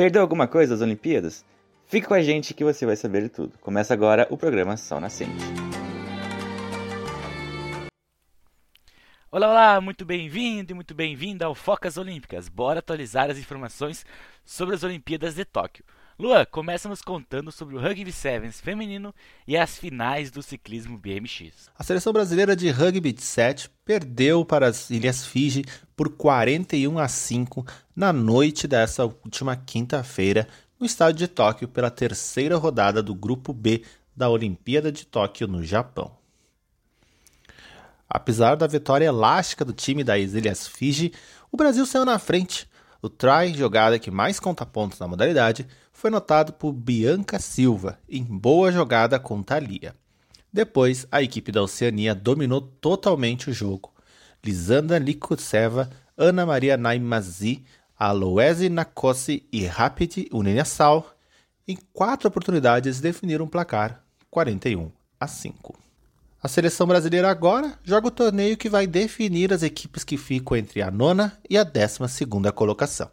Perdeu alguma coisa das Olimpíadas? Fique com a gente que você vai saber de tudo. Começa agora o programa Sol Nascente. Olá, olá, muito bem-vindo e muito bem-vinda ao Focas Olímpicas. Bora atualizar as informações sobre as Olimpíadas de Tóquio. Lua, começa nos contando sobre o Rugby Sevens feminino e as finais do ciclismo BMX. A seleção brasileira de Rugby de 7 perdeu para as Ilhas Fiji por 41 a 5 na noite dessa última quinta-feira no estádio de Tóquio pela terceira rodada do Grupo B da Olimpíada de Tóquio no Japão. Apesar da vitória elástica do time das Ilhas Fiji, o Brasil saiu na frente. O try, jogada que mais conta pontos na modalidade, foi notado por Bianca Silva, em boa jogada com Thalia. Depois, a equipe da Oceania dominou totalmente o jogo. Lisandra Likutseva, Ana Maria Naimazi Aloese Nakossi e Rapid Uninesal, em quatro oportunidades definiram o placar 41 a 5. A seleção brasileira agora joga o torneio que vai definir as equipes que ficam entre a nona e a décima segunda colocação.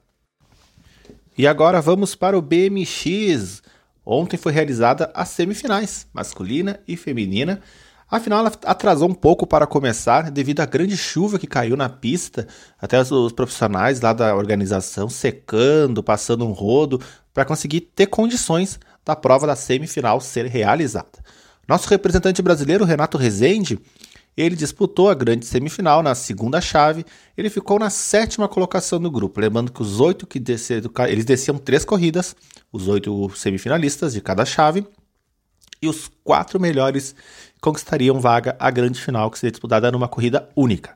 E agora vamos para o BMX. Ontem foi realizada as semifinais, masculina e feminina, Afinal, ela atrasou um pouco para começar devido à grande chuva que caiu na pista, até os profissionais lá da organização secando, passando um rodo para conseguir ter condições da prova da semifinal ser realizada. Nosso representante brasileiro, Renato Rezende, ele disputou a grande semifinal na segunda chave. Ele ficou na sétima colocação do grupo. Lembrando que os oito que desceram, eles desciam três corridas, os oito semifinalistas de cada chave, e os quatro melhores conquistariam vaga à grande final, que seria disputada numa corrida única.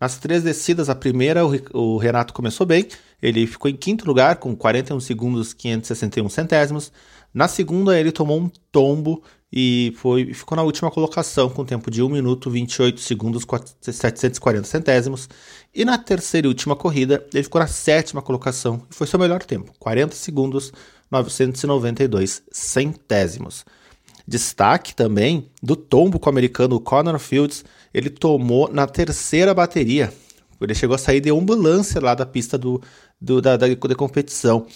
Nas três descidas, a primeira o Renato começou bem, ele ficou em quinto lugar com 41 segundos 561 centésimos. Na segunda, ele tomou um tombo e foi, ficou na última colocação com tempo de 1 minuto 28 segundos 740 centésimos. E na terceira e última corrida, ele ficou na sétima colocação e foi seu melhor tempo, 40 segundos 992 centésimos. Destaque também do tombo com o americano Connor Fields, ele tomou na terceira bateria. Ele chegou a sair de ambulância lá da pista do, do da, da, da competição.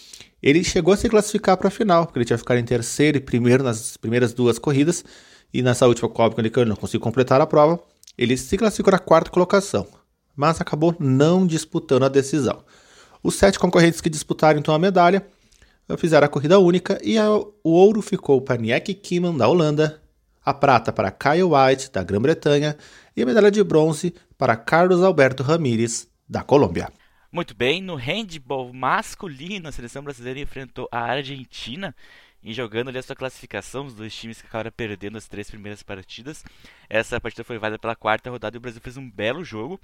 Ele chegou a se classificar para a final, porque ele tinha ficado em terceiro e primeiro nas primeiras duas corridas. E nessa última Copa, quando ele não conseguiu completar a prova, ele se classificou na quarta colocação, mas acabou não disputando a decisão. Os sete concorrentes que disputaram então a medalha fizeram a corrida única e a, o ouro ficou para Niek Kiman, da Holanda, a prata para Kyle White, da Grã-Bretanha, e a medalha de bronze para Carlos Alberto Ramírez, da Colômbia. Muito bem, no handball masculino, a seleção brasileira enfrentou a Argentina e jogando ali a sua classificação, os dois times que acabaram perdendo as três primeiras partidas. Essa partida foi válida pela quarta rodada e o Brasil fez um belo jogo.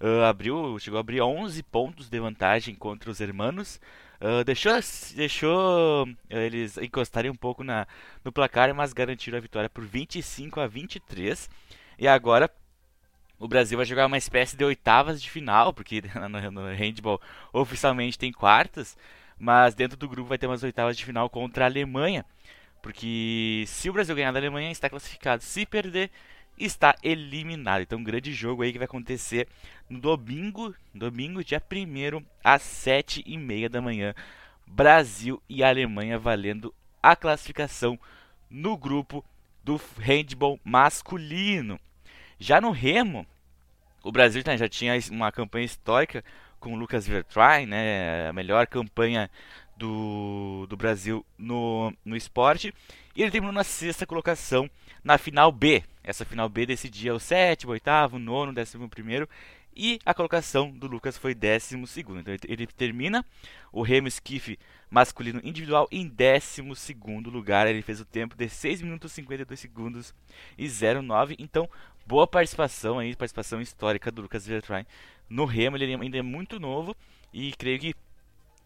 Uh, abriu, chegou a abrir 11 pontos de vantagem contra os hermanos. Uh, deixou deixou uh, eles encostarem um pouco na, no placar, mas garantiram a vitória por 25 a 23. E agora o Brasil vai jogar uma espécie de oitavas de final, porque no, no handball oficialmente tem quartas, mas dentro do grupo vai ter umas oitavas de final contra a Alemanha. Porque se o Brasil ganhar da Alemanha, está classificado. Se perder, está eliminado. Então, um grande jogo aí que vai acontecer no domingo, domingo, dia 1 às 7h30 da manhã. Brasil e Alemanha valendo a classificação no grupo do handball masculino. Já no remo, o Brasil já tinha uma campanha histórica com o Lucas Vertrain, né, a melhor campanha do, do Brasil no, no esporte. E ele terminou na sexta colocação na final B. Essa final B decidia o sétimo, oitavo, nono, décimo primeiro. E a colocação do Lucas foi décimo segundo. Então ele termina o remo esquife masculino individual em décimo segundo lugar. Ele fez o tempo de 6 minutos 52 segundos e 09. Então, boa participação aí, participação histórica do Lucas Vertrain no remo. Ele ainda é muito novo e creio que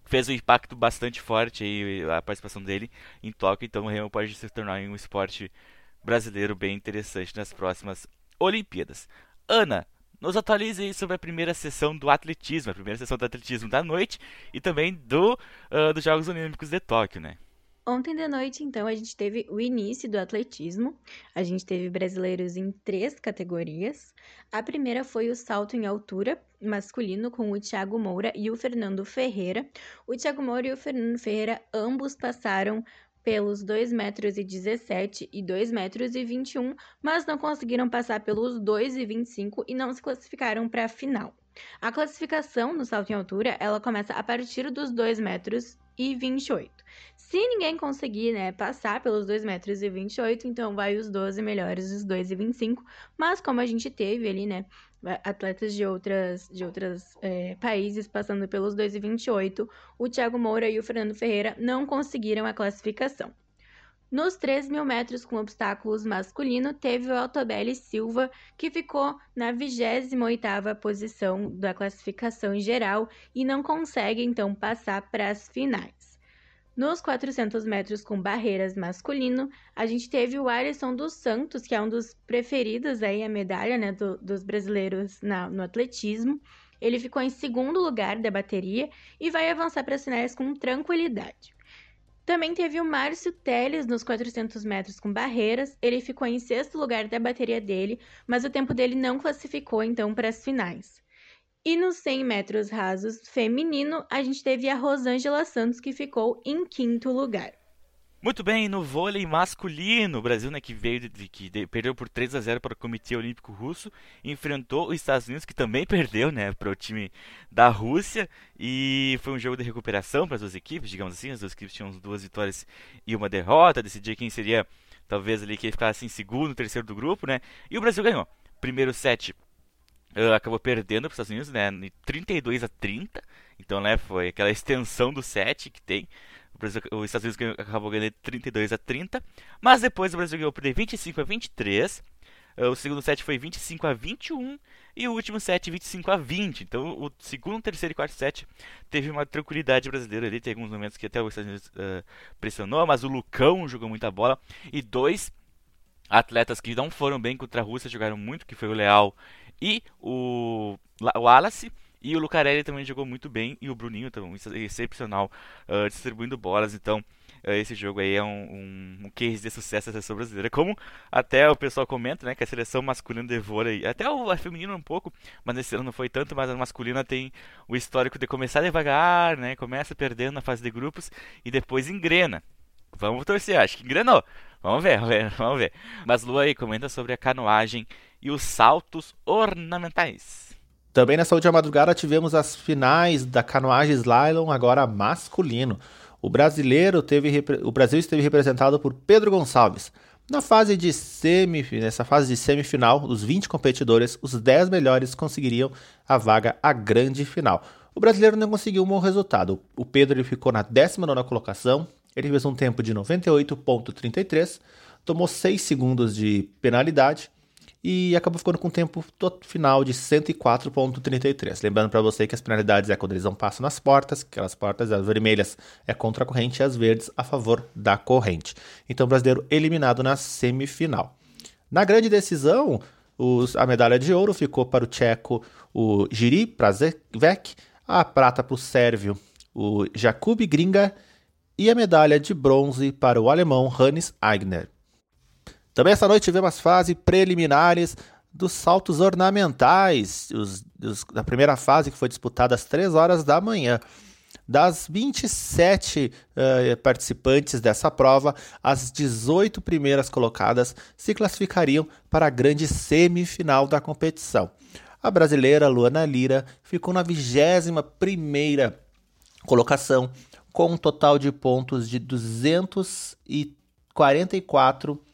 fez um impacto bastante forte aí a participação dele em Tóquio. Então, o remo pode se tornar um esporte brasileiro bem interessante nas próximas Olimpíadas. Ana, nos atualize aí sobre a primeira sessão do atletismo, a primeira sessão do atletismo da noite e também do uh, dos Jogos Olímpicos de Tóquio, né? Ontem de noite, então, a gente teve o início do atletismo. A gente teve brasileiros em três categorias. A primeira foi o salto em altura masculino com o Thiago Moura e o Fernando Ferreira. O Thiago Moura e o Fernando Ferreira ambos passaram pelos 2,17 metros e 2,21 metros, mas não conseguiram passar pelos 2,25 e não se classificaram para a final. A classificação no salto em altura, ela começa a partir dos 2 metros e 28. Se ninguém conseguir, né, passar pelos 2 metros e 28, então vai os 12 melhores, os 2 e 25. Mas como a gente teve ali, né, atletas de outras de outros é, países passando pelos 2 e 28, o Thiago Moura e o Fernando Ferreira não conseguiram a classificação. Nos 3 mil metros com obstáculos masculino, teve o Altobelli Silva, que ficou na 28ª posição da classificação geral e não consegue, então, passar para as finais. Nos 400 metros com barreiras masculino, a gente teve o Alisson dos Santos, que é um dos preferidos aí a medalha né, do, dos brasileiros na, no atletismo. Ele ficou em segundo lugar da bateria e vai avançar para as finais com tranquilidade. Também teve o Márcio Teles nos 400 metros com barreiras. Ele ficou em sexto lugar da bateria dele, mas o tempo dele não classificou então para as finais. E nos 100 metros rasos feminino, a gente teve a Rosângela Santos que ficou em quinto lugar. Muito bem, no vôlei masculino, o Brasil, né, que veio de, que de, perdeu por 3 a 0 para o Comitê Olímpico Russo, enfrentou os Estados Unidos, que também perdeu, né, para o time da Rússia, e foi um jogo de recuperação para as duas equipes, digamos assim, as duas equipes tinham duas vitórias e uma derrota, decidir quem seria talvez ali que ficasse em segundo, terceiro do grupo, né? E o Brasil ganhou. Primeiro set uh, acabou perdendo para os Estados Unidos, né, 32 a 30. Então, né, foi aquela extensão do set que tem. Brasil, os Estados Unidos ganhou, acabou ganhando 32 a 30, mas depois o Brasil ganhou por 25 a 23. Eh, o segundo set foi 25 a 21 e o último set 25 a 20. Então, o segundo, terceiro e quarto set teve uma tranquilidade brasileira ali. Tem alguns momentos que até os Estados Unidos uh, pressionou, mas o Lucão jogou muita bola e dois atletas que não foram bem contra a Rússia jogaram muito, que foi o Leal e o, o Wallace. E o Lucarelli também jogou muito bem. E o Bruninho também, excepcional, uh, distribuindo bolas. Então, uh, esse jogo aí é um, um, um, case de sucesso da seleção brasileira. Como até o pessoal comenta, né? Que a seleção masculina de vôlei, até o a feminina um pouco, mas esse ano não foi tanto. Mas a masculina tem o histórico de começar devagar, né? Começa perdendo na fase de grupos e depois engrena. Vamos torcer, acho que engrenou. Vamos ver, vamos ver, vamos ver. Mas Lu aí comenta sobre a canoagem e os saltos ornamentais. Também nessa última madrugada tivemos as finais da canoagem slalom, agora masculino. O brasileiro teve o Brasil esteve representado por Pedro Gonçalves. Na fase de semi, nessa fase de semifinal, dos 20 competidores, os 10 melhores conseguiriam a vaga à grande final. O brasileiro não conseguiu um bom resultado. O Pedro ele ficou na 19ª colocação, ele fez um tempo de 98.33, tomou 6 segundos de penalidade e acabou ficando com um tempo final de 104.33. Lembrando para você que as penalidades é quando eles não passam nas portas, aquelas portas as vermelhas é contra a corrente e as verdes a favor da corrente. Então o brasileiro eliminado na semifinal. Na grande decisão, os, a medalha de ouro ficou para o tcheco o Jiri Prazevek, a prata para o sérvio o Jakub Gringa e a medalha de bronze para o alemão Hannes Eigner. Também essa noite tivemos as fases preliminares dos saltos ornamentais, os, os, da primeira fase que foi disputada às 3 horas da manhã. Das 27 uh, eh, participantes dessa prova, as 18 primeiras colocadas se classificariam para a grande semifinal da competição. A brasileira Luana Lira ficou na 21 colocação, com um total de pontos de 244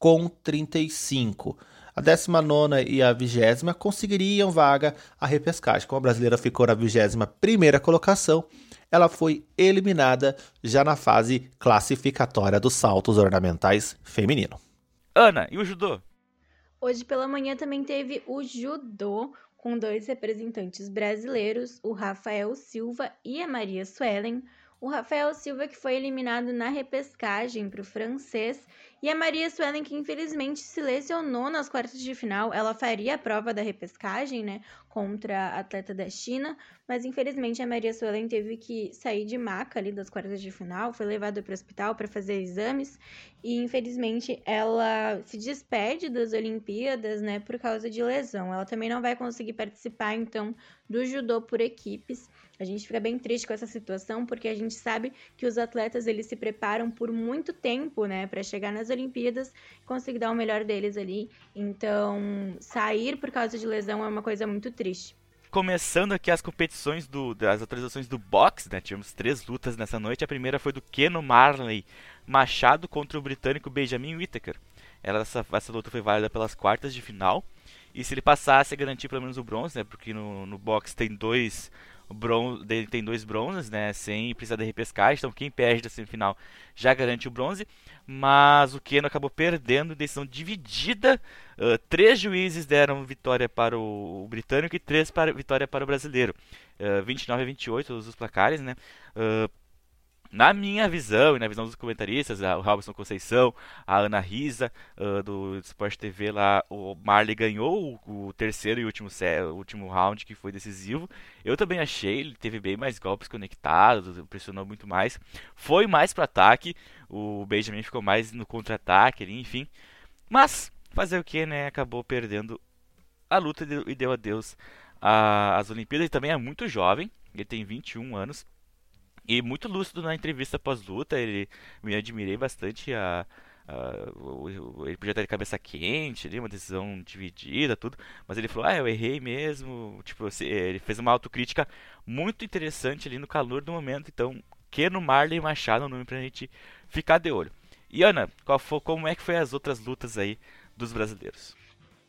com 35. A 19 e a 20 conseguiriam vaga à repescagem. Como a brasileira ficou na 21 colocação, ela foi eliminada já na fase classificatória dos saltos ornamentais feminino. Ana, e o judô? Hoje pela manhã também teve o judô, com dois representantes brasileiros, o Rafael Silva e a Maria Suelen. o Rafael Silva, que foi eliminado na repescagem para o francês, e a Maria Suelen, que infelizmente se lesionou nas quartas de final. Ela faria a prova da repescagem, né, contra a atleta da China, mas infelizmente a Maria Suelen teve que sair de maca ali das quartas de final, foi levada para o hospital para fazer exames, e infelizmente ela se despede das Olimpíadas, né, por causa de lesão. Ela também não vai conseguir participar, então, do judô por equipes. A gente fica bem triste com essa situação, porque a gente sabe que os atletas eles se preparam por muito tempo, né, para chegar nas Olimpíadas e conseguir dar o melhor deles ali. Então, sair por causa de lesão é uma coisa muito triste. Começando aqui as competições do, das atualizações do boxe, né? Tivemos três lutas nessa noite. A primeira foi do Keno Marley Machado contra o britânico Benjamin Whittaker. Essa, essa luta foi válida pelas quartas de final. E se ele passasse, garantir pelo menos o bronze, né? Porque no, no boxe tem dois bronze, tem dois bronzes, né? Sem precisar de repescagem. Então quem perde da semifinal já garante o bronze. Mas o Keno acabou perdendo decisão dividida. Uh, três juízes deram vitória para o, o britânico e três para, vitória para o brasileiro. Uh, 29 a 28 os placares, né? Uh, na minha visão e na visão dos comentaristas, o Robson Conceição, a Ana Risa uh, do Sport TV lá, o Marley ganhou o, terceiro e último, último round que foi decisivo. Eu também achei, ele teve bem mais golpes conectados, pressionou muito mais. Foi mais para ataque, o Benjamin ficou mais no contra-ataque ali, enfim. Mas, fazer o que, né? Acabou perdendo a luta e deu adeus às Olimpíadas. Ele também é muito jovem, ele tem 21 anos. E muito lúcido na entrevista pós-luta, ele me admirei bastante a, Uh, ele podia ter cabeça quente ali, uma decisão dividida, tudo, mas ele falou, ah, eu errei mesmo, tipo, ele fez uma autocrítica muito interessante ali no calor do momento, então, que no Marley Machado, o nome pra gente ficar de olho. E Ana, foi, como é que foi as outras lutas aí dos brasileiros?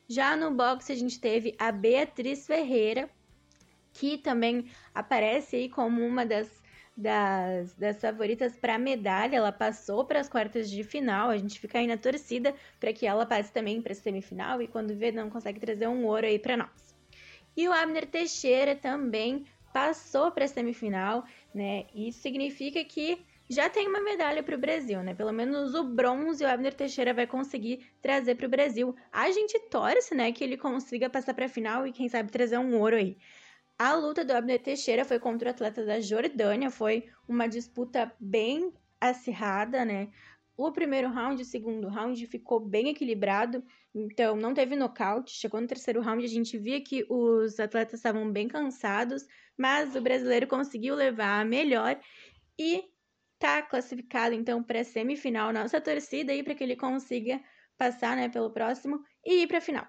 Já no boxe a gente teve a Beatriz Ferreira, que também aparece aí como uma das das, das favoritas para medalha. Ela passou para as quartas de final. A gente fica aí na torcida para que ela passe também para semifinal e quando vê não consegue trazer um ouro aí para nós. E o Abner Teixeira também passou para a semifinal, né? Isso significa que já tem uma medalha para o Brasil, né? Pelo menos o bronze o Abner Teixeira vai conseguir trazer para o Brasil. A gente torce, né, que ele consiga passar para a final e quem sabe trazer um ouro aí. A luta do Abner Teixeira foi contra o atleta da Jordânia, foi uma disputa bem acirrada, né? O primeiro round e o segundo round ficou bem equilibrado, então não teve nocaute. Chegou no terceiro round, a gente via que os atletas estavam bem cansados, mas o brasileiro conseguiu levar a melhor e tá classificado então para a semifinal. Nossa torcida aí para que ele consiga passar, né, pelo próximo e ir para a final.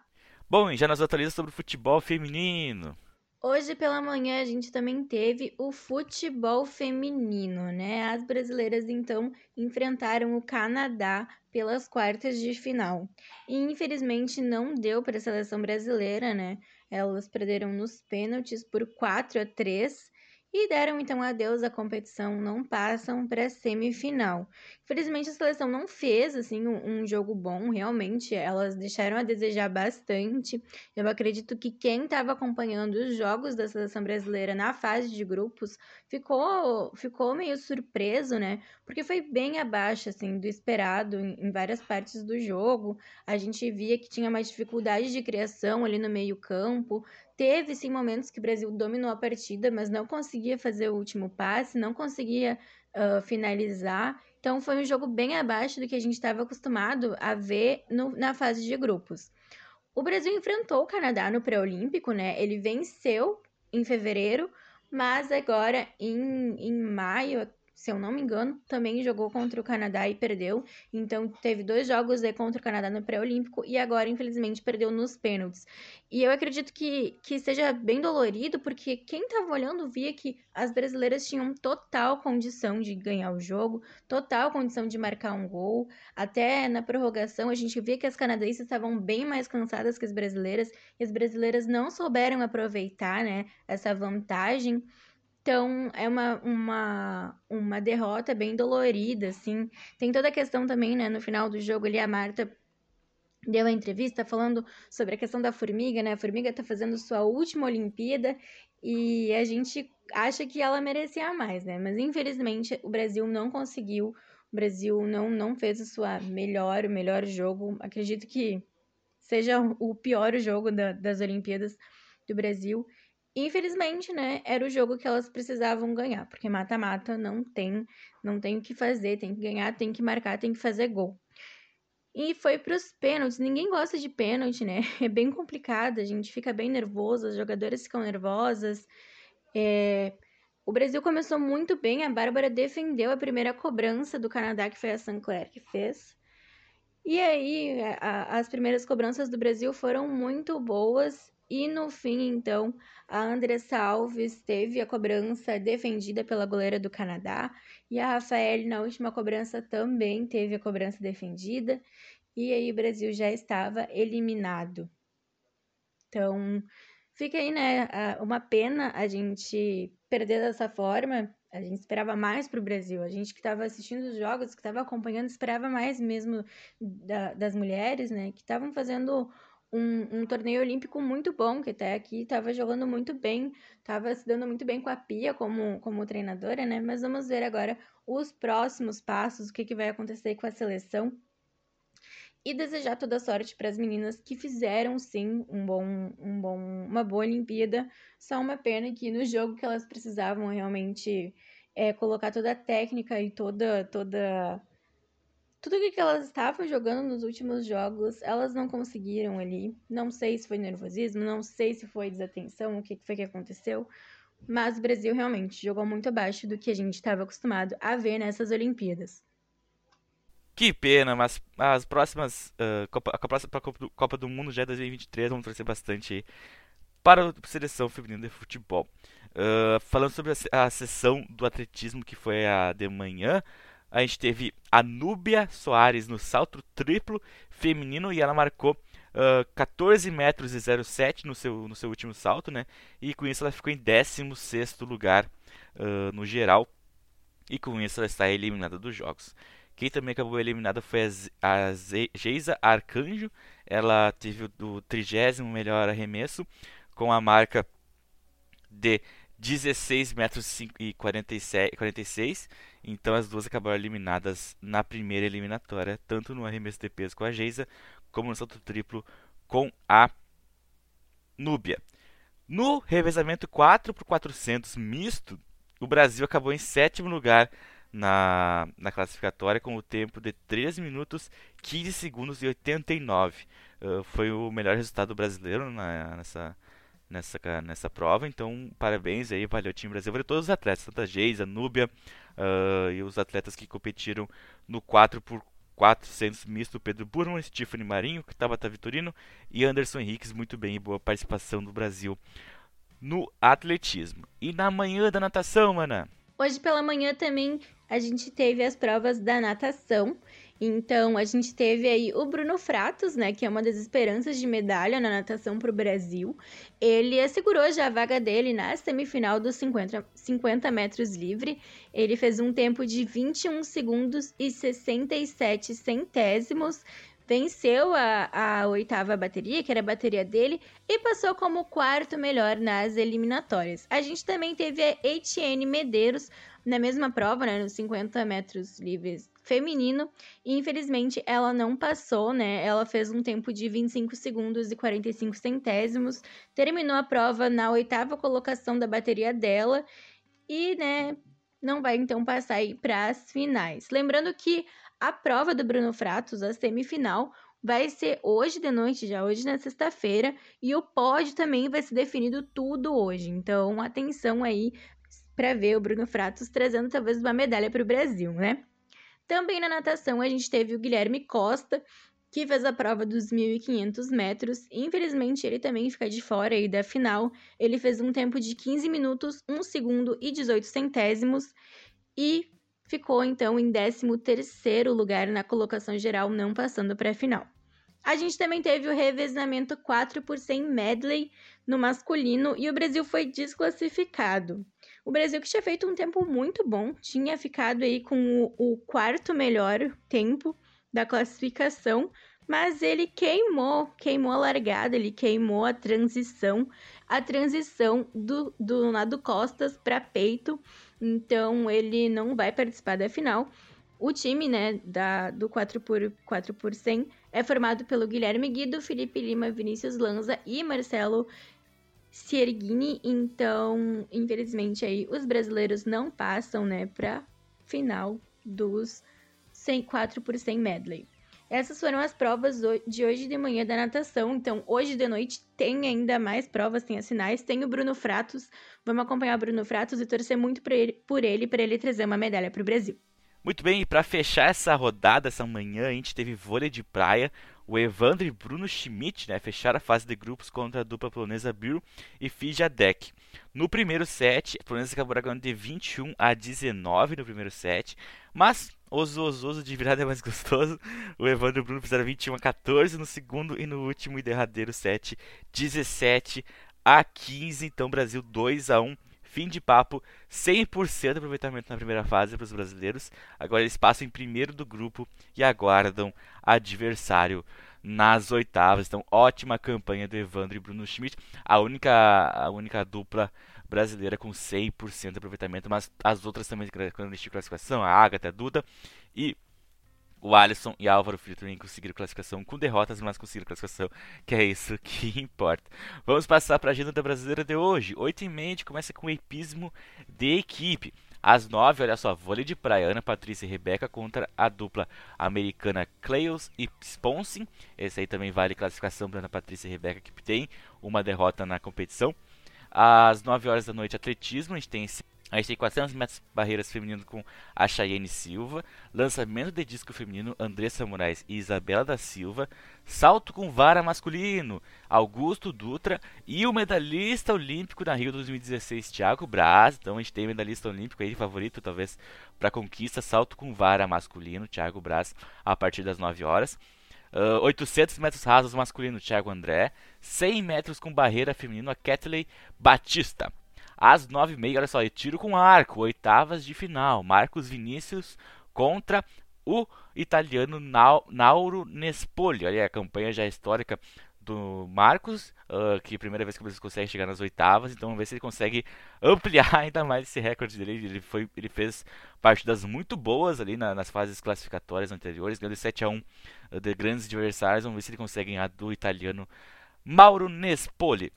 Bom, e já nos atualiza sobre o futebol feminino. Hoje pela manhã a gente também teve o futebol feminino, né? As brasileiras então enfrentaram o Canadá pelas quartas de final. E infelizmente não deu para a seleção brasileira, né? Elas perderam nos pênaltis por 4 a 3 e deram então adeus à competição, não passam para a semifinal. Infelizmente a seleção não fez assim um, um, jogo bom, realmente elas deixaram a desejar bastante. Eu acredito que quem estava acompanhando os jogos da seleção brasileira na fase de grupos ficou ficou meio surpreso, né? Porque foi bem abaixo assim do esperado em, em várias partes do jogo. A gente via que tinha mais dificuldade de criação ali no meio-campo, Teve sim momentos que o Brasil dominou a partida, mas não conseguia fazer o último passe, não conseguia uh, finalizar. Então foi um jogo bem abaixo do que a gente estava acostumado a ver no, na fase de grupos. O Brasil enfrentou o Canadá no pré-olímpico, né? Ele venceu em fevereiro, mas agora em, em maio, se eu não me engano, também jogou contra o Canadá e perdeu. Então teve dois jogos contra o Canadá no pré-olímpico e agora, infelizmente, perdeu nos pênaltis. E eu acredito que, que seja bem dolorido, porque quem estava olhando via que as brasileiras tinham total condição de ganhar o jogo, total condição de marcar um gol. Até na prorrogação a gente via que as canadenses estavam bem mais cansadas que as brasileiras e as brasileiras não souberam aproveitar né, essa vantagem. Então, é uma, uma, uma derrota bem dolorida, assim. Tem toda a questão também, né, no final do jogo ali, a Marta deu a entrevista falando sobre a questão da formiga, né? A formiga está fazendo sua última Olimpíada e a gente acha que ela merecia mais, né? Mas infelizmente o Brasil não conseguiu. O Brasil não, não fez a sua melhor, o melhor jogo. Acredito que seja o pior jogo da, das Olimpíadas do Brasil. Infelizmente, né, era o jogo que elas precisavam ganhar, porque mata-mata não tem, não tem o que fazer, tem que ganhar, tem que marcar, tem que fazer gol. E foi para os pênaltis. Ninguém gosta de pênalti, né? É bem complicado, a gente fica bem nervoso, as jogadoras ficam nervosas. É... O Brasil começou muito bem, a Bárbara defendeu a primeira cobrança do Canadá, que foi a Sinclair que fez. E aí, a, as primeiras cobranças do Brasil foram muito boas. E no fim, então, a Andressa Alves teve a cobrança defendida pela goleira do Canadá. E a Rafael, na última cobrança, também teve a cobrança defendida. E aí, o Brasil já estava eliminado. Então, fica aí, né? Uma pena a gente perder dessa forma. A gente esperava mais para o Brasil. A gente que estava assistindo os jogos, que estava acompanhando, esperava mais mesmo da, das mulheres, né? Que estavam fazendo um, um, torneio olímpico muito bom, que até aqui estava jogando muito bem, estava se dando muito bem com a Pia como, como treinadora, né? Mas vamos ver agora os próximos passos, o que, que vai acontecer com a seleção. E desejar toda sorte para as meninas que fizeram sim um bom, um bom, uma boa Olimpíada. Só uma pena que no jogo que elas precisavam realmente é, colocar toda a técnica e toda, toda tudo que elas estavam jogando nos últimos jogos, elas não conseguiram ali. Não sei se foi nervosismo, não sei se foi desatenção, o que foi que aconteceu. Mas o Brasil realmente jogou muito abaixo do que a gente estava acostumado a ver nessas Olimpíadas. Que pena, mas as próximas. Uh, Copa, a próxima Copa Copa do Mundo já é 2023, vamos torcer bastante para a seleção feminina de futebol. Uh, falando sobre a, a sessão do atletismo que foi a de manhã, a gente teve a Núbia Soares no salto triplo feminino e ela marcou uh, 14 metros e 07 no seu, no seu último salto, né? E com isso ela ficou em 16 lugar uh, no geral. E com isso ela está eliminada dos jogos. Quem também acabou eliminada foi a, a Geisa Arcanjo. Ela teve o trigésimo melhor arremesso com a marca de 16 metros e 46. Então as duas acabaram eliminadas na primeira eliminatória, tanto no arremesso de peso com a Geisa, como no salto triplo com a Núbia. No revezamento 4x400 misto, o Brasil acabou em sétimo lugar na, na classificatória com o tempo de 3 minutos 15 segundos e 89. Uh, foi o melhor resultado brasileiro na, nessa, nessa, nessa prova. Então, parabéns aí, valeu time Brasil, valeu todos os atletas, tanto a Geisa, a Núbia uh, e os atletas que competiram no 4x400 misto, Pedro Burman, Stephanie Marinho, Tabata Vitorino e Anderson Henriques, muito bem boa participação do Brasil no atletismo. E na manhã da natação, mana? Hoje pela manhã também a gente teve as provas da natação. Então, a gente teve aí o Bruno Fratos, né, que é uma das esperanças de medalha na natação para o Brasil. Ele assegurou já a vaga dele na semifinal dos 50, 50 metros livre. Ele fez um tempo de 21 segundos e 67 centésimos venceu a, a oitava bateria, que era a bateria dele, e passou como quarto melhor nas eliminatórias. A gente também teve a Etienne Medeiros na mesma prova, né, nos 50 metros livres feminino, e infelizmente ela não passou, né? Ela fez um tempo de 25 segundos e 45 centésimos, terminou a prova na oitava colocação da bateria dela e, né, não vai então passar aí para as finais. Lembrando que a prova do Bruno Fratos, a semifinal, vai ser hoje de noite, já hoje na sexta-feira, e o pódio também vai ser definido tudo hoje. Então, atenção aí para ver o Bruno Fratos trazendo talvez uma medalha para o Brasil, né? Também na natação a gente teve o Guilherme Costa, que fez a prova dos 1.500 metros. Infelizmente, ele também fica de fora aí da final. Ele fez um tempo de 15 minutos, 1 segundo e 18 centésimos e ficou então em 13º lugar na colocação geral, não passando para a final. A gente também teve o revezamento 4 por 100 medley no masculino e o Brasil foi desclassificado. O Brasil, que tinha feito um tempo muito bom, tinha ficado aí com o, o quarto melhor tempo da classificação, mas ele queimou, queimou a largada, ele queimou a transição, a transição do, do lado costas para peito, então ele não vai participar da final. O time, né, da, do 4 por 4 por 100 é formado pelo Guilherme Guido, Felipe Lima, Vinícius Lanza e Marcelo Siergini. Então, infelizmente aí os brasileiros não passam, né, para final dos 100, 4 por 100 medley. Essas foram as provas de hoje de manhã da natação. Então, hoje de noite tem ainda mais provas, tem as finais. Tem o Bruno Fratos. Vamos acompanhar o Bruno Fratos e torcer muito por ele, por ele para ele trazer uma medalha para o Brasil. Muito bem, e para fechar essa rodada, essa manhã, a gente teve vôlei de praia. O Evandro e Bruno Schmidt né, fecharam a fase de grupos contra a dupla polonesa Bill e Fija Deck. No primeiro set, a polonesa acabou ganhando de 21 a 19 no primeiro set, mas oso, oso de virada é mais gostoso. O Evandro e o Bruno fizeram 21 a 14 no segundo e no último e derradeiro set, 17 a 15. Então, Brasil 2 a 1. Fim de papo, 100% de aproveitamento na primeira fase para os brasileiros. Agora eles passam em primeiro do grupo e aguardam adversário nas oitavas. Então, ótima campanha do Evandro e Bruno Schmidt. A única, a única dupla brasileira com 100% de aproveitamento, mas as outras também de classificação, a Agatha, a Duda e o Alisson e Álvaro Filho também conseguiram classificação com derrotas, mas conseguiram classificação, que é isso que importa. Vamos passar para a agenda da brasileira de hoje. 8 e meia começa com o epismo de equipe. Às 9, olha só, vôlei de praia, Ana Patrícia e Rebeca contra a dupla americana Cleos e Sponsing. Esse aí também vale classificação para Ana Patrícia e Rebeca, que tem uma derrota na competição. Às 9 horas da noite, atletismo. A gente tem, a gente tem 400 metros barreiras feminino com a Chayenne Silva. Lançamento de disco feminino, Andressa Moraes e Isabela da Silva. Salto com vara masculino, Augusto Dutra. E o medalhista olímpico na Rio 2016, Thiago Braz. Então a gente tem medalhista olímpico aí, favorito talvez para conquista. Salto com vara masculino, Thiago Braz, a partir das 9 horas. Uh, 800 metros rasos masculino, Thiago André. 100 metros com barreira feminino, a Kathleen Batista. Às 9h30, olha só, tiro com arco, oitavas de final. Marcos Vinícius contra o italiano Nauro Nespoli. Olha a campanha já histórica do Marcos, uh, que é a primeira vez que o Brasil consegue chegar nas oitavas, então vamos ver se ele consegue ampliar ainda mais esse recorde dele. Ele, foi, ele fez partidas muito boas ali na, nas fases classificatórias anteriores, ganhando 7 a 1 uh, de grandes adversários. Vamos ver se ele consegue ganhar do italiano Mauro Nespoli.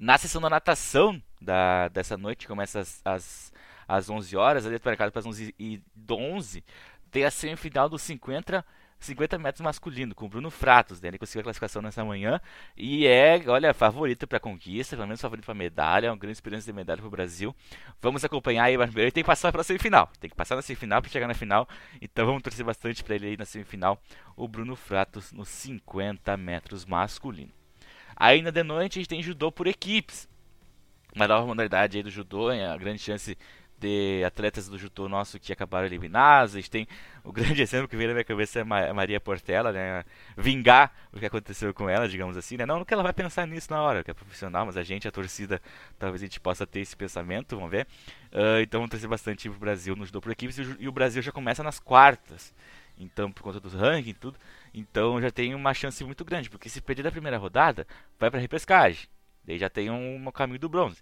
Na sessão da natação da, dessa noite, começa às, às, às 11 horas, ali marcado para as 11 e 11, tem a semifinal dos 50 50 metros masculino, com o Bruno Fratos. Né? Ele conseguiu a classificação nessa manhã e é, olha, favorito para conquista, pelo menos favorito para medalha, é uma grande esperança de medalha para o Brasil. Vamos acompanhar aí, mas ele tem que passar para a semifinal, tem que passar na semifinal para chegar na final, então vamos torcer bastante para ele aí na semifinal, o Bruno Fratos nos 50 metros masculino. Ainda de noite a gente tem judô por equipes. Uma nova modalidade aí do judô, a grande chance de atletas do judô nosso que acabaram eliminados. A gente tem o grande exemplo que veio na minha cabeça é a Maria Portela, né? Vingar o que aconteceu com ela, digamos assim, né? Não que ela vai pensar nisso na hora, que é profissional, mas a gente, a torcida, talvez a gente possa ter esse pensamento, vamos ver. Uh, então vamos trazer bastante para o Brasil no judô por equipes e o Brasil já começa nas quartas. Então, por conta do ranking e tudo, então já tem uma chance muito grande, porque se perder da primeira rodada, vai para repescagem. Daí já tem um, um caminho do bronze.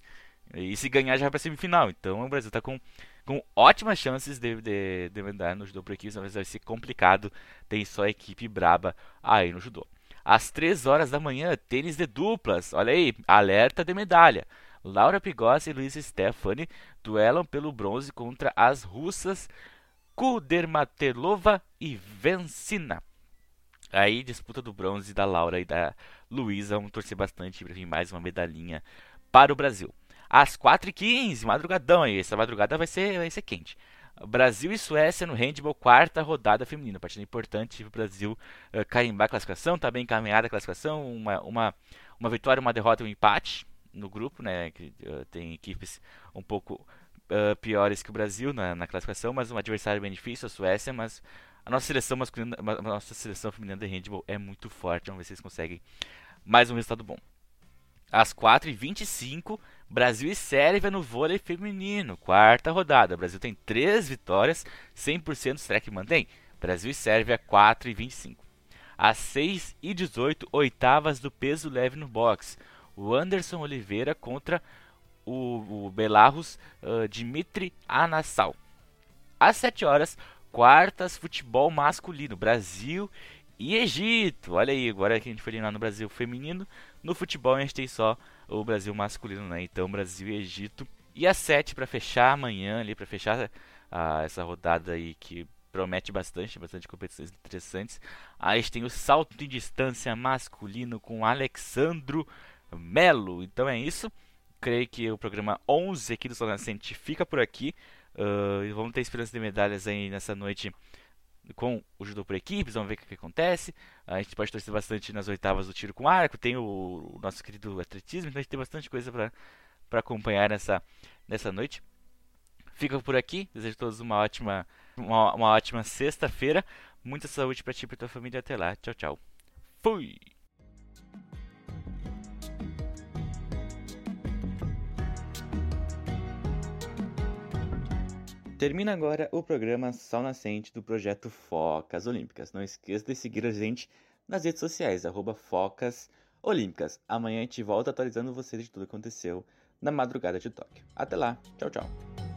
E se ganhar já vai para semifinal. Então o Brasil está com, com ótimas chances de, de, de mandar no judô por equipes, mas vai ser complicado. Tem só equipe braba aí no judô. Às 3 horas da manhã, tênis de duplas. Olha aí, alerta de medalha. Laura Pigossi e Luiz Stefani duelam pelo bronze contra as russas Kudermatelova e Vencina. Aí, disputa do bronze da Laura e da Luísa. Vamos torcer bastante para vir mais uma medalhinha para o Brasil às 4h15, madrugadão aí. Essa madrugada vai ser, vai ser quente. Brasil e Suécia no handball, quarta rodada feminina. Partida importante para o Brasil uh, carimbar a classificação. Está bem encaminhada a classificação. Uma, uma, uma vitória, uma derrota e um empate no grupo. Né, que, uh, tem equipes um pouco uh, piores que o Brasil na, na, classificação, mas um adversário bem difícil, a Suécia. Mas a nossa seleção masculina, a nossa seleção feminina de handball é muito forte. Vamos ver se eles conseguem mais um resultado bom. Às 4h25, Brasil e Sérvia no vôlei feminino, quarta rodada. O Brasil tem 3 vitórias, 100% será que mantém? Brasil e Sérvia 4 e 25. às 6 e 18 oitavas do peso leve no boxe. O Anderson Oliveira contra o, o Belarus uh, Dimitri Anassal. Às 7 horas, quartas futebol masculino, Brasil e Egito. Olha aí, agora que a gente foi lá no Brasil feminino, no futebol a gente tem só o Brasil masculino, né? Então, Brasil e Egito. E às 7 para fechar amanhã ali, para fechar uh, essa rodada aí que promete bastante, bastante competições interessantes. Aí a gente tem o salto em distância masculino com Alexandro Melo. Então é isso. Creio que o programa 11 aqui do Sol Nascente fica por aqui. Uh, vamos ter esperança de medalhas aí nessa noite com o judô por equipes, vamos ver o que, que, acontece. A gente pode torcer bastante nas oitavas do tiro com arco, tem o, o nosso querido atletismo, então a gente tem bastante coisa para acompanhar nessa, nessa noite. Fica por aqui, desejo a todos uma ótima, uma, uma ótima sexta-feira. Muita saúde para ti e para tua família. Até lá. Tchau, tchau. Fui! Termina agora o programa Sol Nascente do projeto Focas Olímpicas. Não esqueça de seguir a gente nas redes sociais, arroba Focas Olímpicas. Amanhã a gente volta atualizando vocês de tudo que aconteceu na madrugada de Tóquio. Até lá, tchau, tchau.